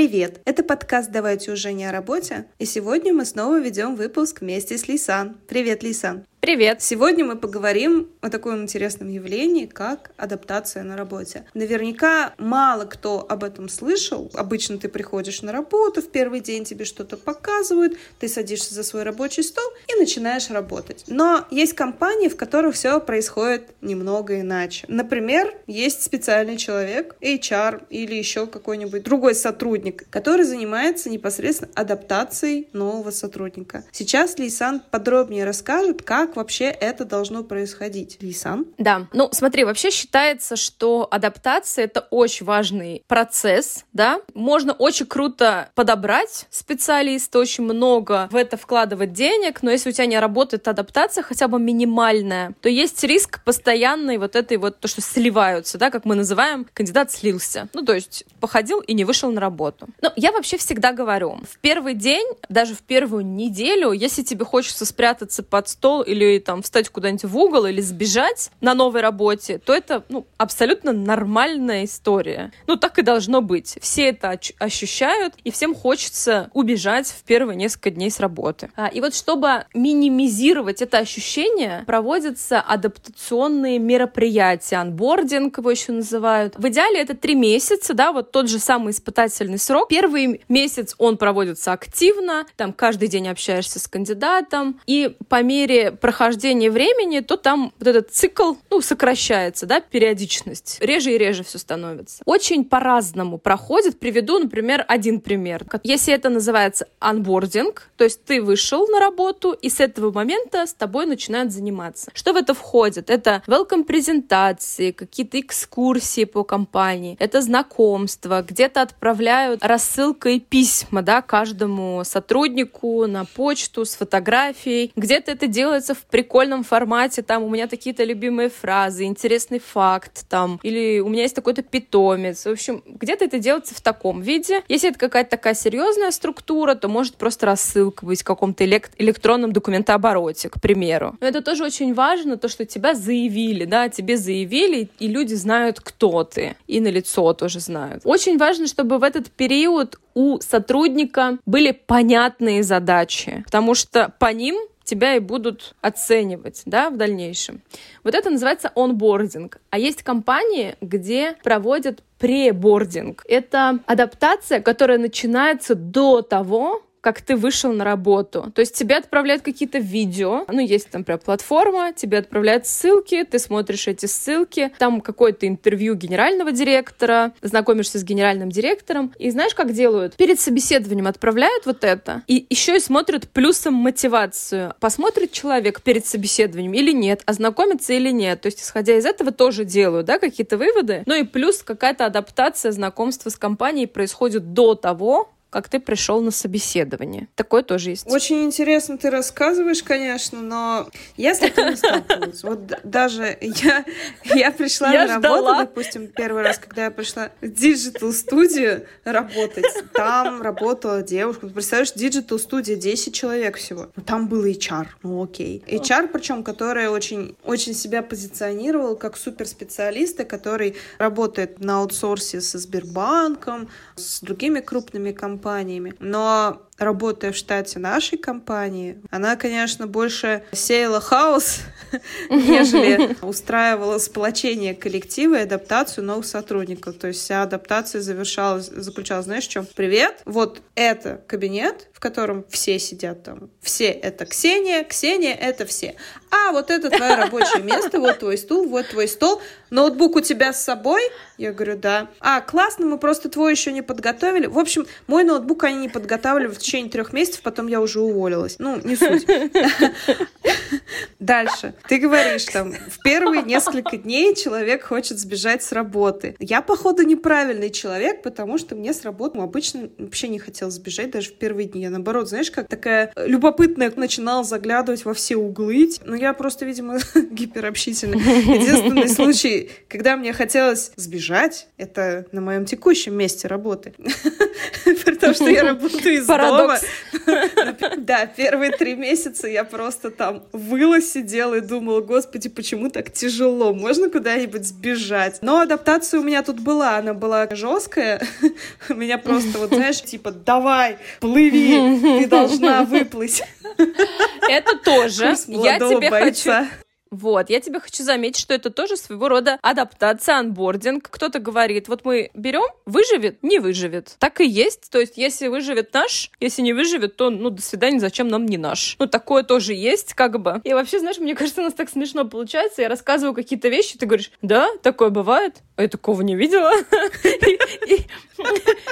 Привет! Это подкаст «Давайте уже не о работе», и сегодня мы снова ведем выпуск вместе с Лисан. Привет, Лисан! Привет! Сегодня мы поговорим о таком интересном явлении, как адаптация на работе. Наверняка мало кто об этом слышал. Обычно ты приходишь на работу, в первый день тебе что-то показывают, ты садишься за свой рабочий стол и начинаешь работать. Но есть компании, в которых все происходит немного иначе. Например, есть специальный человек, HR или еще какой-нибудь другой сотрудник, который занимается непосредственно адаптацией нового сотрудника. Сейчас Лейсан подробнее расскажет, как как вообще это должно происходить? Лисан? Да. Ну, смотри, вообще считается, что адаптация — это очень важный процесс, да. Можно очень круто подобрать специалиста, очень много в это вкладывать денег, но если у тебя не работает адаптация хотя бы минимальная, то есть риск постоянной вот этой вот, то, что сливаются, да, как мы называем, кандидат слился. Ну, то есть походил и не вышел на работу. Но я вообще всегда говорю, в первый день, даже в первую неделю, если тебе хочется спрятаться под стол или или там встать куда-нибудь в угол, или сбежать на новой работе, то это ну, абсолютно нормальная история. Ну, так и должно быть. Все это ощущают, и всем хочется убежать в первые несколько дней с работы. А, и вот чтобы минимизировать это ощущение, проводятся адаптационные мероприятия, анбординг его еще называют. В идеале это три месяца, да, вот тот же самый испытательный срок. Первый месяц он проводится активно, там каждый день общаешься с кандидатом, и по мере прохождения времени, то там вот этот цикл, ну, сокращается, да, периодичность. Реже и реже все становится. Очень по-разному проходит. Приведу, например, один пример. Если это называется анбординг, то есть ты вышел на работу, и с этого момента с тобой начинают заниматься. Что в это входит? Это welcome презентации, какие-то экскурсии по компании, это знакомство, где-то отправляют рассылкой письма, да, каждому сотруднику на почту с фотографией, где-то это делается в в прикольном формате, там у меня такие-то любимые фразы, интересный факт, там, или у меня есть такой-то питомец. В общем, где-то это делается в таком виде. Если это какая-то такая серьезная структура, то может просто рассылка быть в каком-то элект- электронном документообороте, к примеру. Но это тоже очень важно, то, что тебя заявили, да, тебе заявили, и люди знают, кто ты, и на лицо тоже знают. Очень важно, чтобы в этот период у сотрудника были понятные задачи, потому что по ним тебя и будут оценивать да, в дальнейшем. Вот это называется онбординг. А есть компании, где проводят пребординг. Это адаптация, которая начинается до того, как ты вышел на работу. То есть тебе отправляют какие-то видео, ну, есть там прям платформа, тебе отправляют ссылки, ты смотришь эти ссылки, там какое-то интервью генерального директора, знакомишься с генеральным директором, и знаешь, как делают? Перед собеседованием отправляют вот это, и еще и смотрят плюсом мотивацию. Посмотрит человек перед собеседованием или нет, ознакомится или нет. То есть, исходя из этого, тоже делают, да, какие-то выводы. Ну и плюс какая-то адаптация, знакомство с компанией происходит до того, как ты пришел на собеседование. Такое тоже есть. Очень интересно ты рассказываешь, конечно, но я с таким не сталкивалась. Вот даже я, я пришла я на работу, ждала. допустим, первый раз, когда я пришла в digital студию работать, там работала девушка. Представляешь, digital студия 10 человек всего. Там был HR, ну окей. HR, причем, которая очень, очень себя позиционировала как суперспециалиста, который работает на аутсорсе со Сбербанком, с другими крупными компаниями. Но работая в штате нашей компании, она, конечно, больше сеяла хаос, нежели устраивала сплочение коллектива и адаптацию новых сотрудников. То есть вся адаптация завершалась, заключалась, знаешь, в чем? Привет, вот это кабинет, в котором все сидят там. Все это Ксения, Ксения это все. А вот это твое рабочее место, вот твой стул, вот твой стол. Ноутбук у тебя с собой? Я говорю, да. А, классно, мы просто твой еще не подготовили. В общем, мой ноутбук они не подготавливали течение трех месяцев, потом я уже уволилась. Ну, не суть. Дальше. Ты говоришь, там, в первые несколько дней человек хочет сбежать с работы. Я, походу, неправильный человек, потому что мне с работы ну, обычно вообще не хотел сбежать даже в первые дни. Я, наоборот, знаешь, как такая любопытная начинала заглядывать во все углы. Но я просто, видимо, гиперобщительная. Единственный случай, когда мне хотелось сбежать, это на моем текущем месте работы. Том, что я работаю из дома. Да, первые три месяца я просто там выла сидела и думала, господи, почему так тяжело? Можно куда-нибудь сбежать? Но адаптация у меня тут была, она была жесткая. Меня просто, вот знаешь, типа, давай, плыви, ты должна выплыть. Это тоже. Я тебе хочу вот, я тебе хочу заметить, что это тоже своего рода адаптация, анбординг. Кто-то говорит, вот мы берем, выживет, не выживет. Так и есть. То есть, если выживет наш, если не выживет, то, ну, до свидания, зачем нам не наш. Ну, такое тоже есть, как бы. И вообще, знаешь, мне кажется, у нас так смешно получается. Я рассказываю какие-то вещи, ты говоришь, да, такое бывает? А я такого не видела.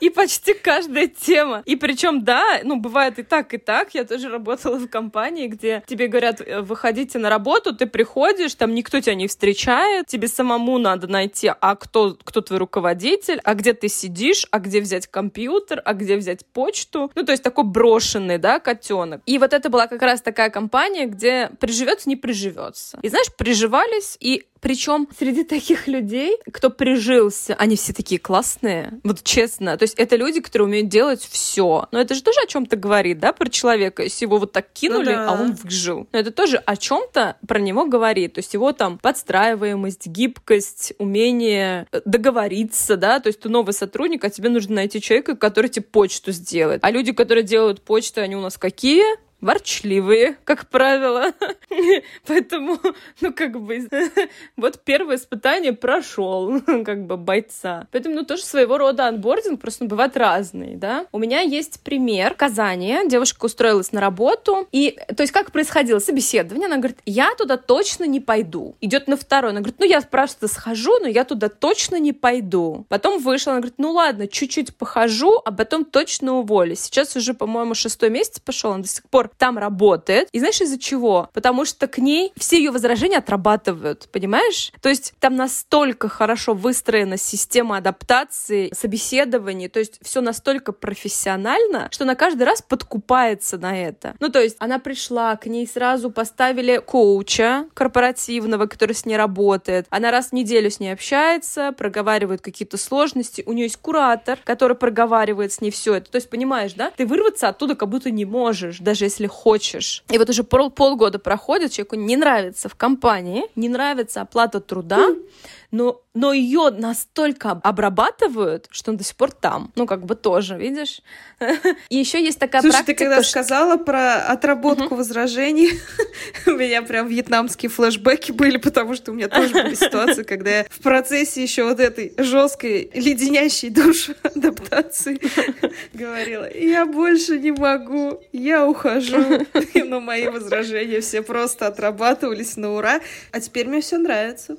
И почти каждая тема. И причем, да, ну, бывает и так, и так. Я тоже работала в компании, где тебе говорят, «Э, выходите на работу, ты приходишь, там никто тебя не встречает, тебе самому надо найти, а кто, кто твой руководитель, а где ты сидишь, а где взять компьютер, а где взять почту. Ну, то есть такой брошенный, да, котенок. И вот это была как раз такая компания, где приживется, не приживется. И знаешь, приживались, и причем среди таких людей, кто прижился, они все такие классные. Вот честно. То есть это люди, которые умеют делать все. Но это же тоже о чем-то говорит, да, про человека. Если его вот так кинули, ну, да. а он выжил. Но это тоже о чем-то про него говорит. То есть его там подстраиваемость, гибкость, умение договориться, да. То есть ты новый сотрудник, а тебе нужно найти человека, который тебе почту сделает. А люди, которые делают почту, они у нас какие? Ворчливые, как правило. Поэтому, ну, как бы, вот первое испытание прошел, как бы, бойца. Поэтому, ну, тоже своего рода анбординг, просто бывает разный, да. У меня есть пример. В Казани девушка устроилась на работу, и, то есть, как происходило собеседование, она говорит, я туда точно не пойду. Идет на второй, она говорит, ну, я просто схожу, но я туда точно не пойду. Потом вышла, она говорит, ну, ладно, чуть-чуть похожу, а потом точно уволюсь. Сейчас уже, по-моему, шестой месяц пошел, она до сих пор там работает. И знаешь из-за чего? Потому что к ней все ее возражения отрабатывают, понимаешь? То есть там настолько хорошо выстроена система адаптации, собеседований, то есть все настолько профессионально, что она каждый раз подкупается на это. Ну, то есть она пришла, к ней сразу поставили коуча корпоративного, который с ней работает. Она раз в неделю с ней общается, проговаривает какие-то сложности. У нее есть куратор, который проговаривает с ней все это. То есть, понимаешь, да? Ты вырваться оттуда как будто не можешь, даже если хочешь. И вот уже пол полгода проходит, человеку не нравится в компании, не нравится оплата труда, но, но ее настолько обрабатывают, что он до сих пор там. Ну, как бы тоже, видишь? И еще есть такая Слушай, практика... ты когда сказала про отработку возражений, у меня прям вьетнамские флешбеки были, потому что у меня тоже были ситуации, когда я в процессе еще вот этой жесткой, леденящей душу адаптации говорила, я больше не могу, я ухожу. Но мои возражения все просто отрабатывались на ура, а теперь мне все нравится.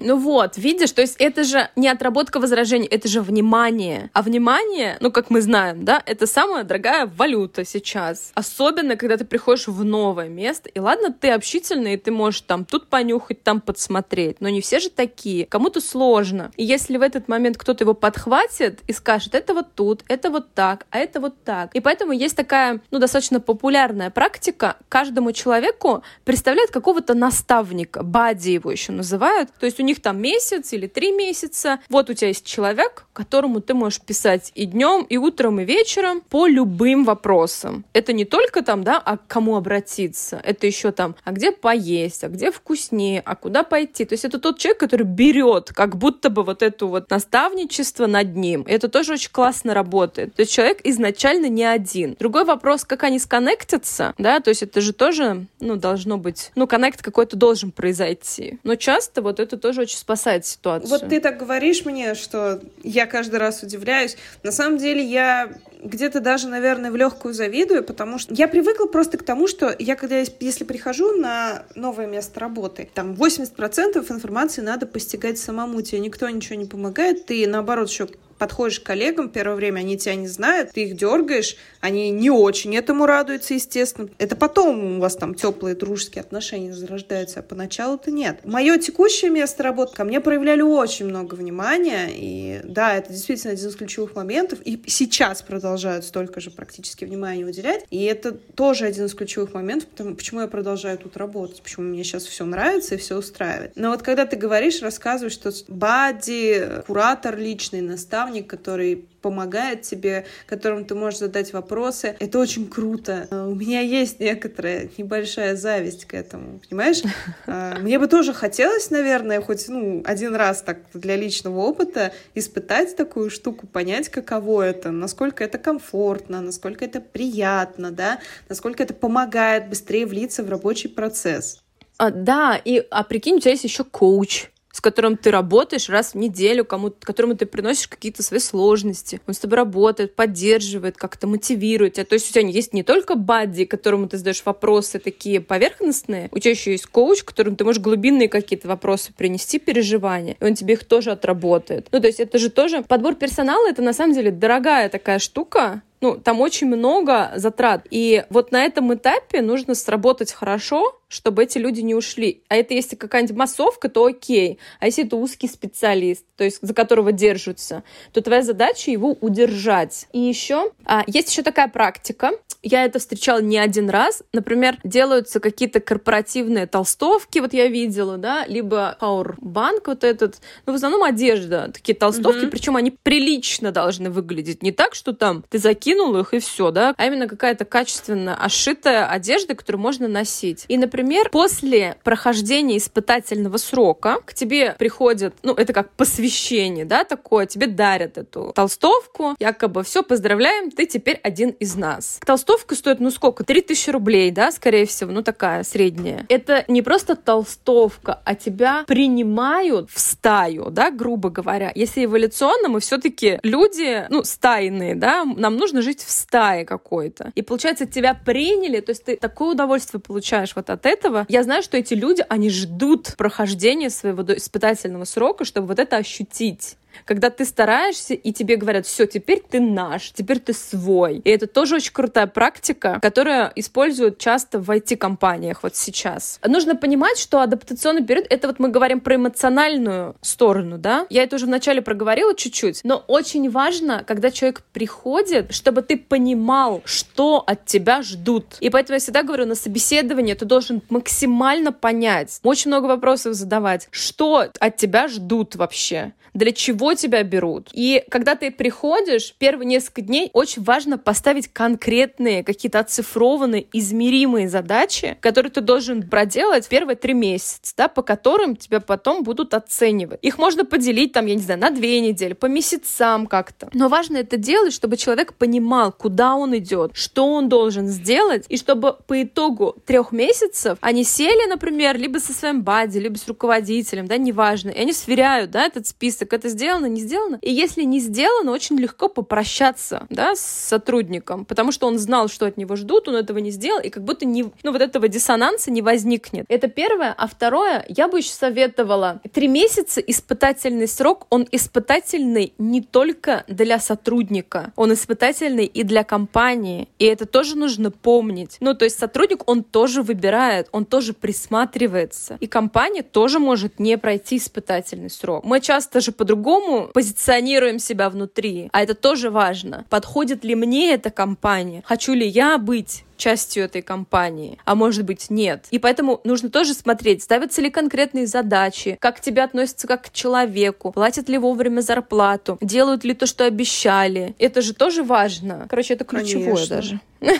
Ну вот, видишь, то есть это же не отработка возражений, это же внимание. А внимание, ну как мы знаем, да, это самая дорогая валюта сейчас. Особенно, когда ты приходишь в новое место. И ладно, ты общительный, и ты можешь там тут понюхать, там подсмотреть. Но не все же такие. Кому-то сложно. И если в этот момент кто-то его подхватит и скажет, это вот тут, это вот так, а это вот так. И поэтому есть такая, ну, достаточно популярная практика. Каждому человеку представляют какого-то наставника, бади его еще называют. То есть у них там месяц или три месяца. Вот у тебя есть человек, которому ты можешь писать и днем, и утром, и вечером по любым вопросам. Это не только там, да, а к кому обратиться. Это еще там, а где поесть, а где вкуснее, а куда пойти. То есть это тот человек, который берет как будто бы вот это вот наставничество над ним. Это тоже очень классно работает. То есть человек изначально не один. Другой вопрос, как они сконнектятся, да, то есть это же тоже, ну, должно быть, ну, коннект какой-то должен произойти. Но часто вот это тоже тоже очень спасает ситуацию. Вот ты так говоришь мне, что я каждый раз удивляюсь. На самом деле я где-то даже, наверное, в легкую завидую, потому что я привыкла просто к тому, что я когда, если прихожу на новое место работы, там 80% информации надо постигать самому, тебе никто ничего не помогает, ты, наоборот, еще подходишь к коллегам, первое время они тебя не знают, ты их дергаешь, они не очень этому радуются, естественно. Это потом у вас там теплые дружеские отношения зарождаются, а поначалу-то нет. Мое текущее место работы ко мне проявляли очень много внимания, и да, это действительно один из ключевых моментов, и сейчас продолжают столько же практически внимания уделять, и это тоже один из ключевых моментов, потому, почему я продолжаю тут работать, почему мне сейчас все нравится и все устраивает. Но вот когда ты говоришь, рассказываешь, что бади, куратор личный, наставник, наставник, который помогает тебе, которым ты можешь задать вопросы. Это очень круто. А, у меня есть некоторая небольшая зависть к этому, понимаешь? А, мне бы тоже хотелось, наверное, хоть ну, один раз так для личного опыта испытать такую штуку, понять, каково это, насколько это комфортно, насколько это приятно, да, насколько это помогает быстрее влиться в рабочий процесс. А, да, и а прикинь, у тебя есть еще коуч, с которым ты работаешь раз в неделю, кому, которому ты приносишь какие-то свои сложности. Он с тобой работает, поддерживает, как-то мотивирует тебя. То есть у тебя есть не только бадди, которому ты задаешь вопросы такие поверхностные, у тебя еще есть коуч, которому ты можешь глубинные какие-то вопросы принести, переживания, и он тебе их тоже отработает. Ну, то есть это же тоже... Подбор персонала — это на самом деле дорогая такая штука, ну, там очень много затрат. И вот на этом этапе нужно сработать хорошо, чтобы эти люди не ушли. А это если какая-нибудь массовка, то окей. А если это узкий специалист, то есть за которого держатся, то твоя задача его удержать. И еще а, есть еще такая практика. Я это встречала не один раз. Например, делаются какие-то корпоративные толстовки, вот я видела, да, либо Powerbank вот этот. Ну, в основном одежда, такие толстовки, mm-hmm. причем они прилично должны выглядеть. Не так, что там ты закинул их и все, да, а именно какая-то качественно ошитая одежда, которую можно носить. И, Например, после прохождения испытательного срока к тебе приходит, ну, это как посвящение, да, такое, тебе дарят эту толстовку, якобы все, поздравляем, ты теперь один из нас. Толстовка стоит, ну, сколько? 3000 рублей, да, скорее всего, ну, такая средняя. Это не просто толстовка, а тебя принимают в стаю, да, грубо говоря. Если эволюционно мы все-таки люди, ну, стайные, да, нам нужно жить в стае какой-то. И получается, тебя приняли, то есть ты такое удовольствие получаешь вот от этого, я знаю, что эти люди, они ждут прохождения своего испытательного срока, чтобы вот это ощутить когда ты стараешься, и тебе говорят, все, теперь ты наш, теперь ты свой. И это тоже очень крутая практика, которая используют часто в IT-компаниях вот сейчас. Нужно понимать, что адаптационный период, это вот мы говорим про эмоциональную сторону, да? Я это уже вначале проговорила чуть-чуть, но очень важно, когда человек приходит, чтобы ты понимал, что от тебя ждут. И поэтому я всегда говорю, на собеседовании ты должен максимально понять, очень много вопросов задавать, что от тебя ждут вообще, для чего тебя берут. И когда ты приходишь, первые несколько дней очень важно поставить конкретные, какие-то оцифрованные, измеримые задачи, которые ты должен проделать первые три месяца, да, по которым тебя потом будут оценивать. Их можно поделить, там, я не знаю, на две недели, по месяцам как-то. Но важно это делать, чтобы человек понимал, куда он идет, что он должен сделать, и чтобы по итогу трех месяцев они сели, например, либо со своим бади, либо с руководителем, да, неважно, и они сверяют, да, этот список, это сделано, не сделано. И если не сделано, очень легко попрощаться, да, с сотрудником, потому что он знал, что от него ждут, он этого не сделал, и как будто не, ну, вот этого диссонанса не возникнет. Это первое. А второе, я бы еще советовала, три месяца испытательный срок, он испытательный не только для сотрудника, он испытательный и для компании, и это тоже нужно помнить. Ну, то есть сотрудник, он тоже выбирает, он тоже присматривается, и компания тоже может не пройти испытательный срок. Мы часто же по-другому позиционируем себя внутри. А это тоже важно. Подходит ли мне эта компания? Хочу ли я быть частью этой компании, а может быть нет. И поэтому нужно тоже смотреть, ставятся ли конкретные задачи, как к тебе относятся как к человеку, платят ли вовремя зарплату, делают ли то, что обещали. Это же тоже важно. Короче, это ключевое Конечно. даже.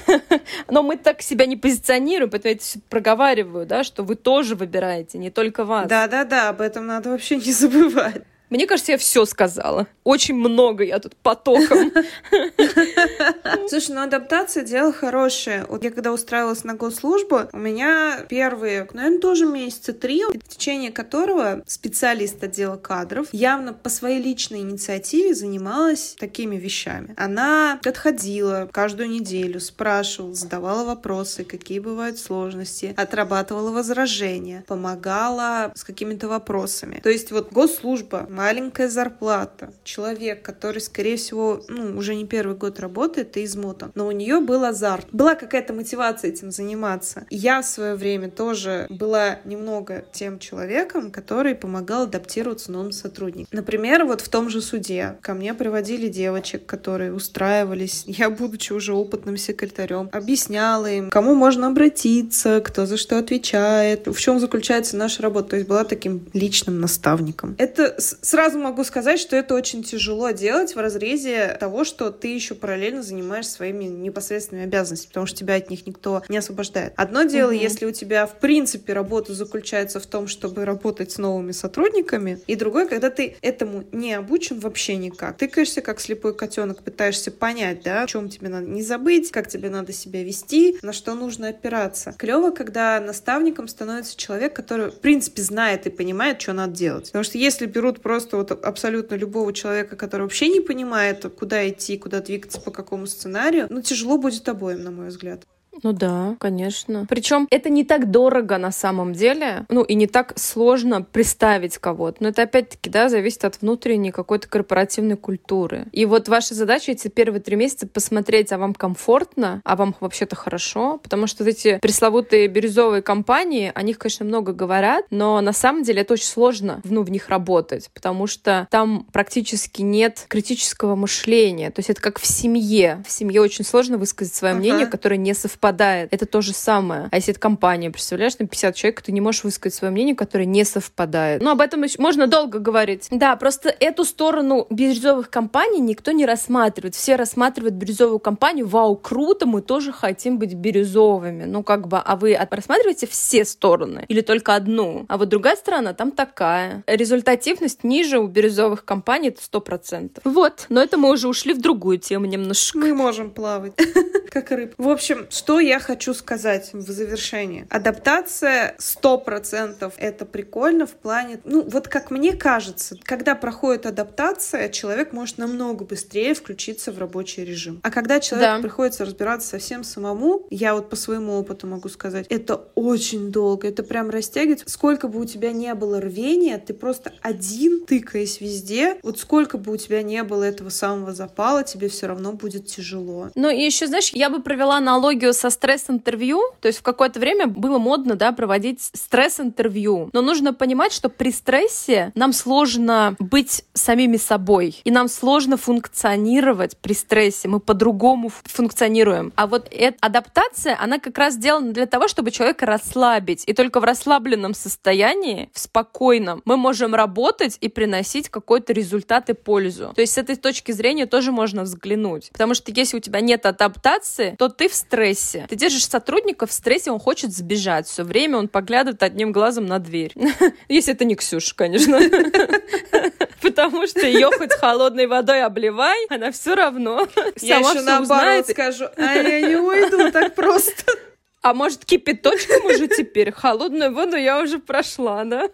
Но мы так себя не позиционируем, поэтому я это все проговариваю, да, что вы тоже выбираете, не только вас. Да-да-да, об этом надо вообще не забывать. Мне кажется, я все сказала. Очень много я тут потоком. Слушай, ну адаптация дело хорошее. Вот я когда устраивалась на госслужбу, у меня первые, наверное, тоже месяца три, в течение которого специалист отдела кадров явно по своей личной инициативе занималась такими вещами. Она отходила каждую неделю, спрашивала, задавала вопросы, какие бывают сложности, отрабатывала возражения, помогала с какими-то вопросами. То есть вот госслужба маленькая зарплата, человек, который, скорее всего, ну, уже не первый год работает и измотан, но у нее был азарт, была какая-то мотивация этим заниматься. я в свое время тоже была немного тем человеком, который помогал адаптироваться новым сотрудникам. Например, вот в том же суде ко мне приводили девочек, которые устраивались, я, будучи уже опытным секретарем, объясняла им, кому можно обратиться, кто за что отвечает, в чем заключается наша работа. То есть была таким личным наставником. Это сразу могу сказать, что это очень тяжело делать в разрезе того, что ты еще параллельно занимаешься своими непосредственными обязанностями, потому что тебя от них никто не освобождает. Одно дело, угу. если у тебя в принципе работа заключается в том, чтобы работать с новыми сотрудниками, и другое, когда ты этому не обучен вообще никак. Тыкаешься как слепой котенок, пытаешься понять, да, о чем тебе надо не забыть, как тебе надо себя вести, на что нужно опираться. Клево, когда наставником становится человек, который, в принципе, знает и понимает, что надо делать. Потому что если берут просто вот абсолютно любого человека, который вообще не понимает, куда идти, куда двигаться, по какому сценарию, ну, тяжело будет обоим, на мой взгляд. Ну да, конечно. Причем это не так дорого на самом деле, ну и не так сложно представить кого-то. Но это опять-таки, да, зависит от внутренней какой-то корпоративной культуры. И вот ваша задача эти первые три месяца посмотреть, а вам комфортно, а вам вообще-то хорошо, потому что вот эти пресловутые бирюзовые компании, о них, конечно, много говорят, но на самом деле это очень сложно, ну, в них работать, потому что там практически нет критического мышления. То есть это как в семье. В семье очень сложно высказать свое ага. мнение, которое не совпадает совпадает. Это то же самое. А если это компания, представляешь, там 50 человек, ты не можешь высказать свое мнение, которое не совпадает. Ну, об этом еще можно долго говорить. Да, просто эту сторону бирюзовых компаний никто не рассматривает. Все рассматривают бирюзовую компанию, вау, круто, мы тоже хотим быть бирюзовыми. Ну, как бы, а вы рассматриваете все стороны или только одну? А вот другая сторона там такая. Результативность ниже у бирюзовых компаний это сто процентов. Вот, но это мы уже ушли в другую тему немножко. Мы можем плавать, как рыб. В общем, что я хочу сказать в завершении? Адаптация сто процентов это прикольно в плане, ну вот как мне кажется, когда проходит адаптация, человек может намного быстрее включиться в рабочий режим. А когда человеку да. приходится разбираться совсем самому, я вот по своему опыту могу сказать, это очень долго, это прям растягивает. Сколько бы у тебя не было рвения, ты просто один, тыкаясь везде, вот сколько бы у тебя не было этого самого запала, тебе все равно будет тяжело. Ну и еще, знаешь, я бы провела аналогию со стресс-интервью, то есть в какое-то время было модно, да, проводить стресс-интервью. Но нужно понимать, что при стрессе нам сложно быть самими собой, и нам сложно функционировать при стрессе. Мы по-другому функционируем. А вот эта адаптация, она как раз сделана для того, чтобы человека расслабить. И только в расслабленном состоянии, в спокойном, мы можем работать и приносить какой-то результат и пользу. То есть с этой точки зрения тоже можно взглянуть. Потому что если у тебя нет адаптации, то ты в стрессе стрессе. Ты держишь сотрудника в стрессе, он хочет сбежать. Все время он поглядывает одним глазом на дверь. Если это не Ксюша, конечно. Потому что ее хоть холодной водой обливай, она все равно Я еще наоборот скажу, а я не уйду так просто. А может, кипяточком уже теперь? Холодную воду я уже прошла, да?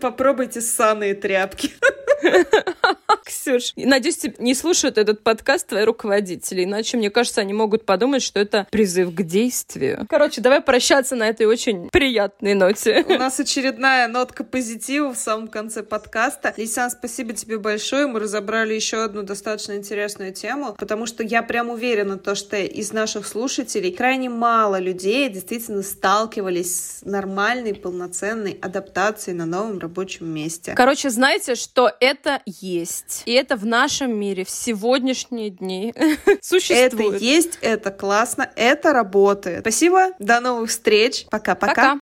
Попробуйте ссаные тряпки. Ксюш, надеюсь, не слушают этот подкаст твои руководители, иначе, мне кажется, они могут подумать, что это призыв к действию. Короче, давай прощаться на этой очень приятной ноте. У нас очередная нотка позитива в самом конце подкаста. Лисан, спасибо тебе большое. Мы разобрали еще одну достаточно интересную тему, потому что я прям уверена, то, что из наших слушателей крайне мало людей действительно сталкивались с нормальной, полноценной адаптацией на новом рабочем месте. Короче, знаете, что это есть. И это в нашем мире в сегодняшние дни существует. Это есть, это классно, это работает. Спасибо, до новых встреч. Пока-пока.